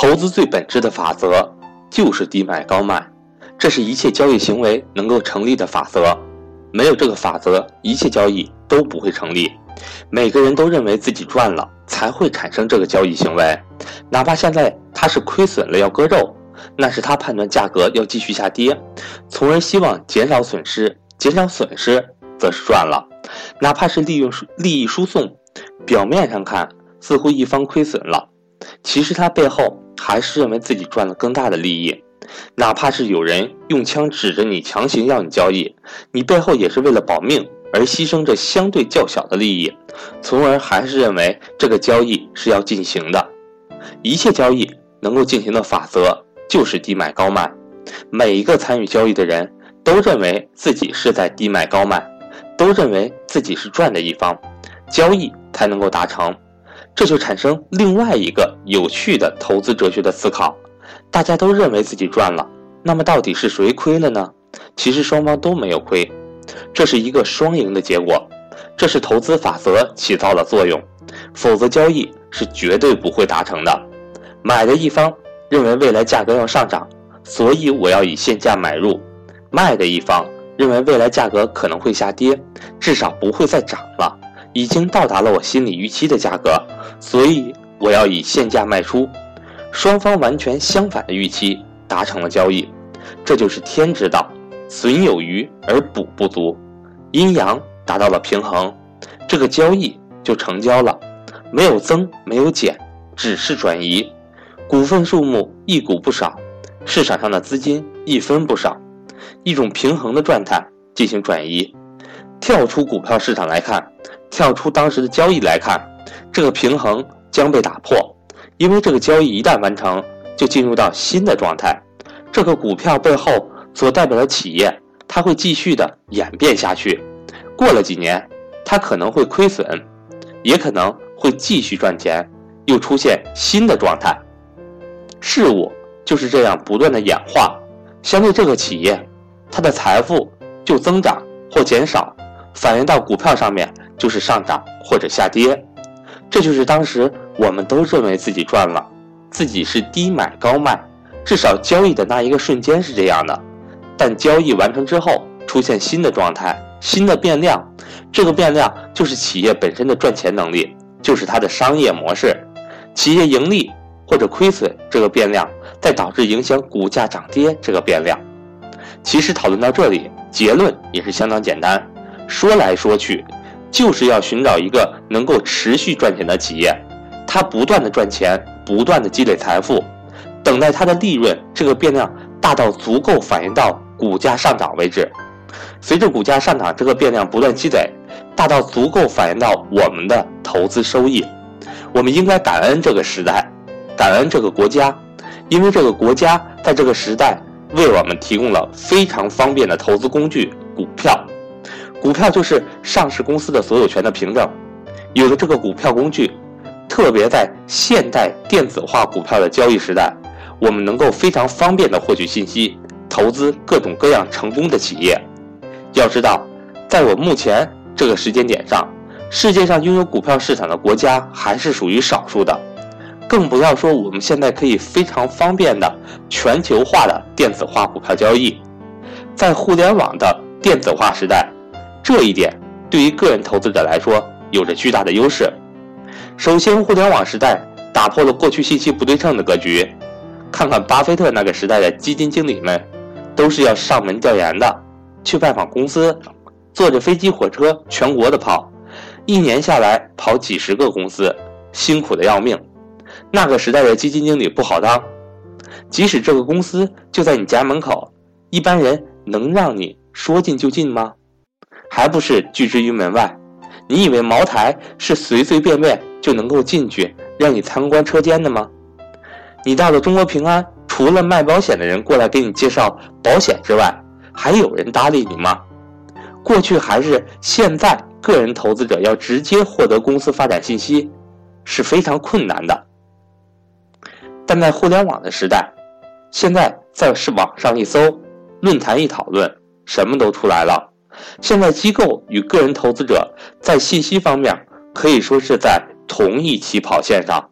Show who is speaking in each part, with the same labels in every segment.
Speaker 1: 投资最本质的法则就是低买高卖，这是一切交易行为能够成立的法则。没有这个法则，一切交易都不会成立。每个人都认为自己赚了，才会产生这个交易行为。哪怕现在他是亏损了要割肉，那是他判断价格要继续下跌，从而希望减少损失。减少损失则是赚了。哪怕是利用利益输送，表面上看似乎一方亏损了，其实他背后还是认为自己赚了更大的利益。哪怕是有人用枪指着你，强行要你交易，你背后也是为了保命而牺牲着相对较小的利益，从而还是认为这个交易是要进行的。一切交易能够进行的法则就是低买高卖，每一个参与交易的人都认为自己是在低买高卖，都认为自己是赚的一方，交易才能够达成，这就产生另外一个有趣的投资哲学的思考。大家都认为自己赚了，那么到底是谁亏了呢？其实双方都没有亏，这是一个双赢的结果。这是投资法则起到了作用，否则交易是绝对不会达成的。买的一方认为未来价格要上涨，所以我要以现价买入；卖的一方认为未来价格可能会下跌，至少不会再涨了，已经到达了我心里预期的价格，所以我要以现价卖出。双方完全相反的预期达成了交易，这就是天之道，损有余而补不足，阴阳达到了平衡，这个交易就成交了，没有增没有减，只是转移，股份数目一股不少，市场上的资金一分不少，一种平衡的状态进行转移。跳出股票市场来看，跳出当时的交易来看，这个平衡将被打破。因为这个交易一旦完成，就进入到新的状态，这个股票背后所代表的企业，它会继续的演变下去。过了几年，它可能会亏损，也可能会继续赚钱，又出现新的状态。事物就是这样不断的演化。相对这个企业，它的财富就增长或减少，反映到股票上面就是上涨或者下跌。这就是当时。我们都认为自己赚了，自己是低买高卖，至少交易的那一个瞬间是这样的。但交易完成之后，出现新的状态、新的变量，这个变量就是企业本身的赚钱能力，就是它的商业模式。企业盈利或者亏损这个变量，再导致影响股价涨跌这个变量。其实讨论到这里，结论也是相当简单，说来说去，就是要寻找一个能够持续赚钱的企业。它不断的赚钱，不断的积累财富，等待它的利润这个变量大到足够反映到股价上涨为止。随着股价上涨，这个变量不断积累，大到足够反映到我们的投资收益。我们应该感恩这个时代，感恩这个国家，因为这个国家在这个时代为我们提供了非常方便的投资工具——股票。股票就是上市公司的所有权的凭证，有了这个股票工具。特别在现代电子化股票的交易时代，我们能够非常方便的获取信息，投资各种各样成功的企业。要知道，在我目前这个时间点上，世界上拥有股票市场的国家还是属于少数的，更不要说我们现在可以非常方便的全球化的电子化股票交易。在互联网的电子化时代，这一点对于个人投资者来说有着巨大的优势。首先，互联网时代打破了过去信息不对称的格局。看看巴菲特那个时代的基金经理们，都是要上门调研的，去拜访公司，坐着飞机火车全国的跑，一年下来跑几十个公司，辛苦的要命。那个时代的基金经理不好当，即使这个公司就在你家门口，一般人能让你说进就进吗？还不是拒之于门外？你以为茅台是随随便便？就能够进去让你参观车间的吗？你到了中国平安，除了卖保险的人过来给你介绍保险之外，还有人搭理你吗？过去还是现在，个人投资者要直接获得公司发展信息是非常困难的。但在互联网的时代，现在在是网上一搜，论坛一讨论，什么都出来了。现在机构与个人投资者在信息方面可以说是在。同一起跑线上，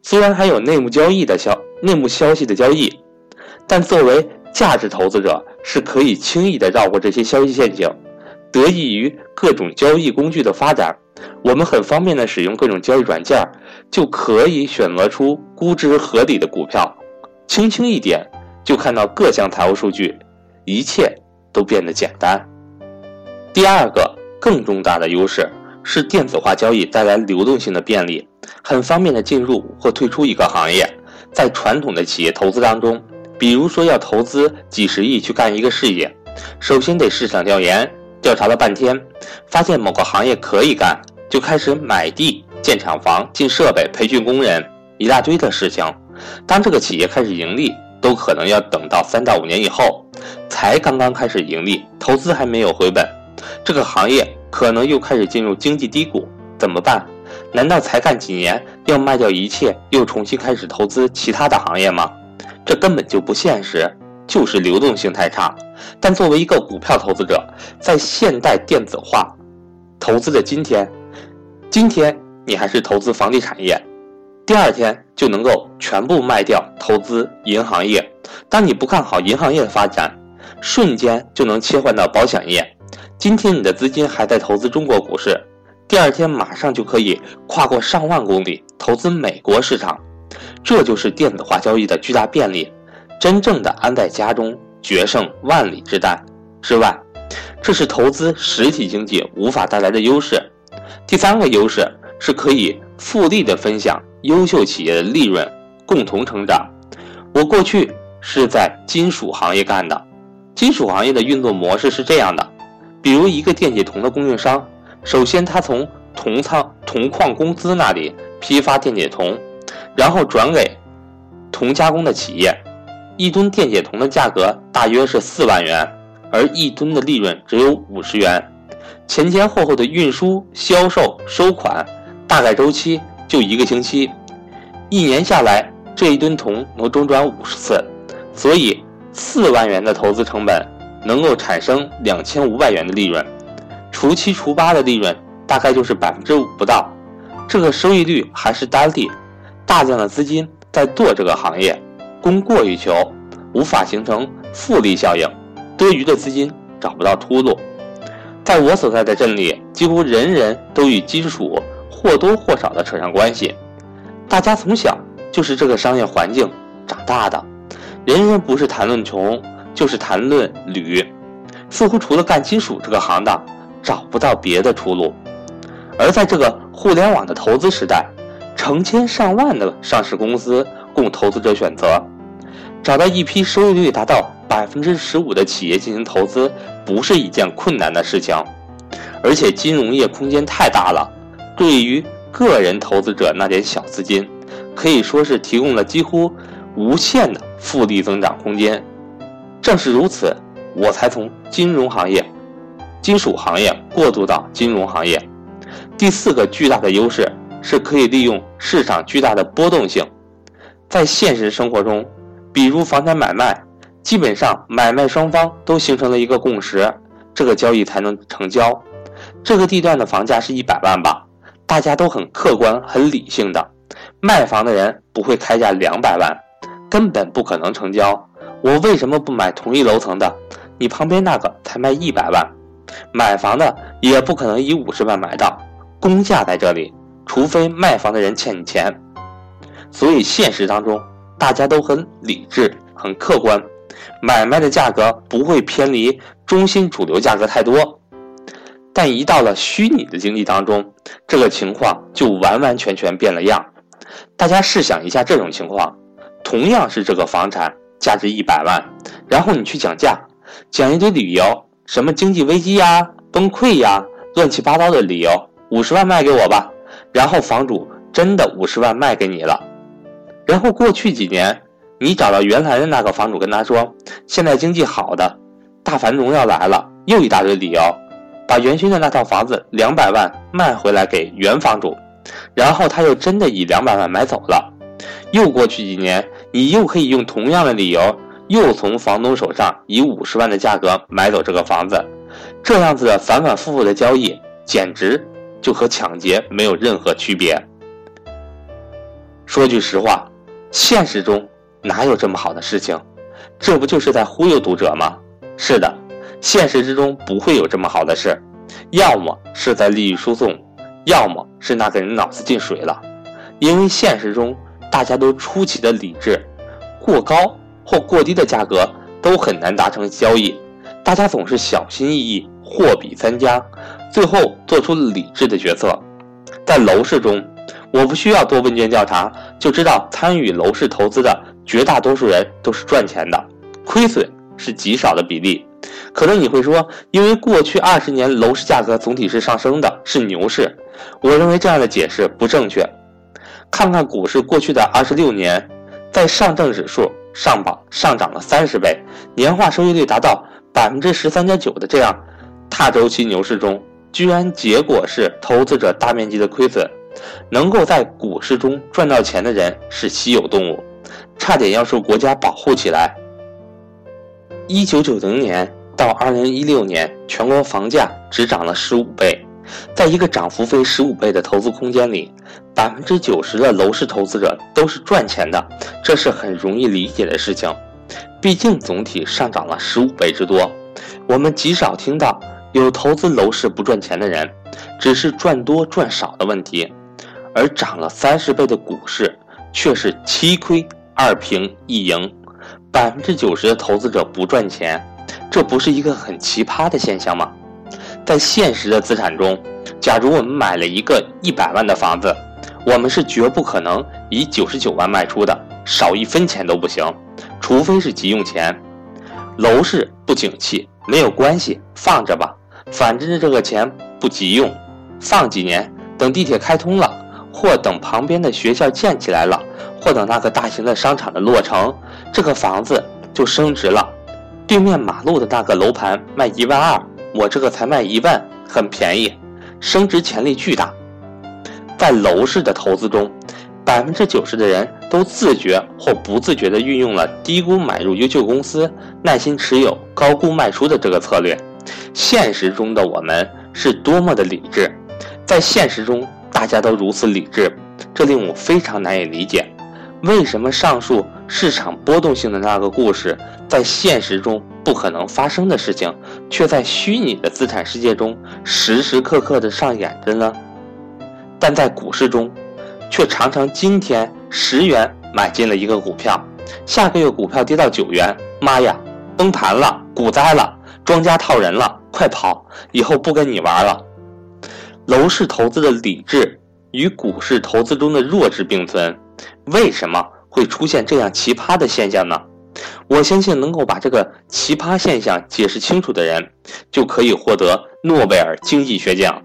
Speaker 1: 虽然还有内幕交易的消内幕消息的交易，但作为价值投资者是可以轻易的绕过这些消息陷阱。得益于各种交易工具的发展，我们很方便的使用各种交易软件，就可以选择出估值合理的股票，轻轻一点就看到各项财务数据，一切都变得简单。第二个更重大的优势是电子化交易带来流动性的便利，很方便的进入或退出一个行业。在传统的企业投资当中，比如说要投资几十亿去干一个事业，首先得市场调研。调查了半天，发现某个行业可以干，就开始买地、建厂房、进设备、培训工人，一大堆的事情。当这个企业开始盈利，都可能要等到三到五年以后，才刚刚开始盈利，投资还没有回本，这个行业可能又开始进入经济低谷，怎么办？难道才干几年要卖掉一切，又重新开始投资其他的行业吗？这根本就不现实。就是流动性太差，但作为一个股票投资者，在现代电子化投资的今天，今天你还是投资房地产业，第二天就能够全部卖掉投资银行业。当你不看好银行业的发展，瞬间就能切换到保险业。今天你的资金还在投资中国股市，第二天马上就可以跨过上万公里投资美国市场。这就是电子化交易的巨大便利。真正的安在家中，决胜万里之战之外，这是投资实体经济无法带来的优势。第三个优势是可以复利的分享优秀企业的利润，共同成长。我过去是在金属行业干的，金属行业的运作模式是这样的：比如一个电解铜的供应商，首先他从铜仓铜矿公司那里批发电解铜，然后转给铜加工的企业。一吨电解铜的价格大约是四万元，而一吨的利润只有五十元，前前后后的运输、销售、收款，大概周期就一个星期，一年下来这一吨铜能中转五十次，所以四万元的投资成本能够产生两千五百元的利润，除七除八的利润大概就是百分之五不到，这个收益率还是单利，大量的资金在做这个行业。供过于求，无法形成复利效应，多余的资金找不到出路。在我所在的镇里，几乎人人都与金属或多或少的扯上关系。大家从小就是这个商业环境长大的，人人不是谈论穷，就是谈论铝，似乎除了干金属这个行当，找不到别的出路。而在这个互联网的投资时代，成千上万的上市公司。供投资者选择，找到一批收益率达到百分之十五的企业进行投资，不是一件困难的事情。而且金融业空间太大了，对于个人投资者那点小资金，可以说是提供了几乎无限的复利增长空间。正是如此，我才从金融行业、金属行业过渡到金融行业。第四个巨大的优势是可以利用市场巨大的波动性。在现实生活中，比如房产买卖，基本上买卖双方都形成了一个共识，这个交易才能成交。这个地段的房价是一百万吧，大家都很客观、很理性的。卖房的人不会开价两百万，根本不可能成交。我为什么不买同一楼层的？你旁边那个才卖一百万，买房的也不可能以五十万买到，公价在这里，除非卖房的人欠你钱。所以现实当中，大家都很理智、很客观，买卖的价格不会偏离中心主流价格太多。但一到了虚拟的经济当中，这个情况就完完全全变了样。大家试想一下这种情况：同样是这个房产价值一百万，然后你去讲价，讲一堆理由，什么经济危机呀、崩溃呀、乱七八糟的理由，五十万卖给我吧。然后房主真的五十万卖给你了。然后过去几年，你找到原来的那个房主，跟他说：“现在经济好的，大繁荣要来了。”又一大堆理由，把原先的那套房子两百万卖回来给原房主，然后他又真的以两百万买走了。又过去几年，你又可以用同样的理由，又从房东手上以五十万的价格买走这个房子。这样子的反反复复的交易，简直就和抢劫没有任何区别。说句实话，现实中哪有这么好的事情？这不就是在忽悠读者吗？是的，现实之中不会有这么好的事，要么是在利益输送，要么是那个人脑子进水了。因为现实中大家都出奇的理智，过高或过低的价格都很难达成交易，大家总是小心翼翼，货比三家，最后做出理智的决策。在楼市中，我不需要做问卷调查就知道，参与楼市投资的绝大多数人都是赚钱的，亏损是极少的比例。可能你会说，因为过去二十年楼市价格总体是上升的，是牛市。我认为这样的解释不正确。看看股市过去的二十六年，在上证指数上榜上涨了三十倍，年化收益率达到百分之十三点九的这样大周期牛市中，居然结果是投资者大面积的亏损。能够在股市中赚到钱的人是稀有动物，差点要受国家保护起来。一九九零年到二零一六年，全国房价只涨了十五倍。在一个涨幅非十五倍的投资空间里，百分之九十的楼市投资者都是赚钱的，这是很容易理解的事情。毕竟总体上涨了十五倍之多，我们极少听到有投资楼市不赚钱的人，只是赚多赚少的问题。而涨了三十倍的股市却是七亏二平一赢，百分之九十的投资者不赚钱，这不是一个很奇葩的现象吗？在现实的资产中，假如我们买了一个一百万的房子，我们是绝不可能以九十九万卖出的，少一分钱都不行，除非是急用钱。楼市不景气没有关系，放着吧，反正这个钱不急用，放几年，等地铁开通了，或等旁边的学校建起来了，或等那个大型的商场的落成，这个房子就升值了。对面马路的那个楼盘卖一万二。我这个才卖一万，很便宜，升值潜力巨大。在楼市的投资中，百分之九十的人都自觉或不自觉地运用了低估买入优秀公司，耐心持有，高估卖出的这个策略。现实中的我们是多么的理智，在现实中大家都如此理智，这令我非常难以理解。为什么上述市场波动性的那个故事，在现实中不可能发生的事情，却在虚拟的资产世界中时时刻刻的上演着呢？但在股市中，却常常今天十元买进了一个股票，下个月股票跌到九元，妈呀，崩盘了，股灾了，庄家套人了，快跑，以后不跟你玩了。楼市投资的理智与股市投资中的弱智并存。为什么会出现这样奇葩的现象呢？我相信能够把这个奇葩现象解释清楚的人，就可以获得诺贝尔经济学奖。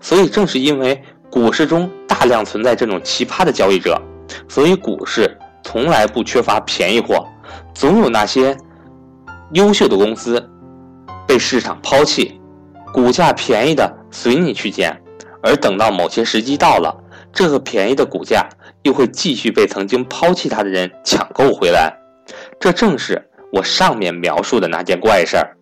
Speaker 1: 所以，正是因为股市中大量存在这种奇葩的交易者，所以股市从来不缺乏便宜货，总有那些优秀的公司被市场抛弃，股价便宜的随你去捡，而等到某些时机到了，这个便宜的股价。又会继续被曾经抛弃他的人抢购回来，这正是我上面描述的那件怪事儿。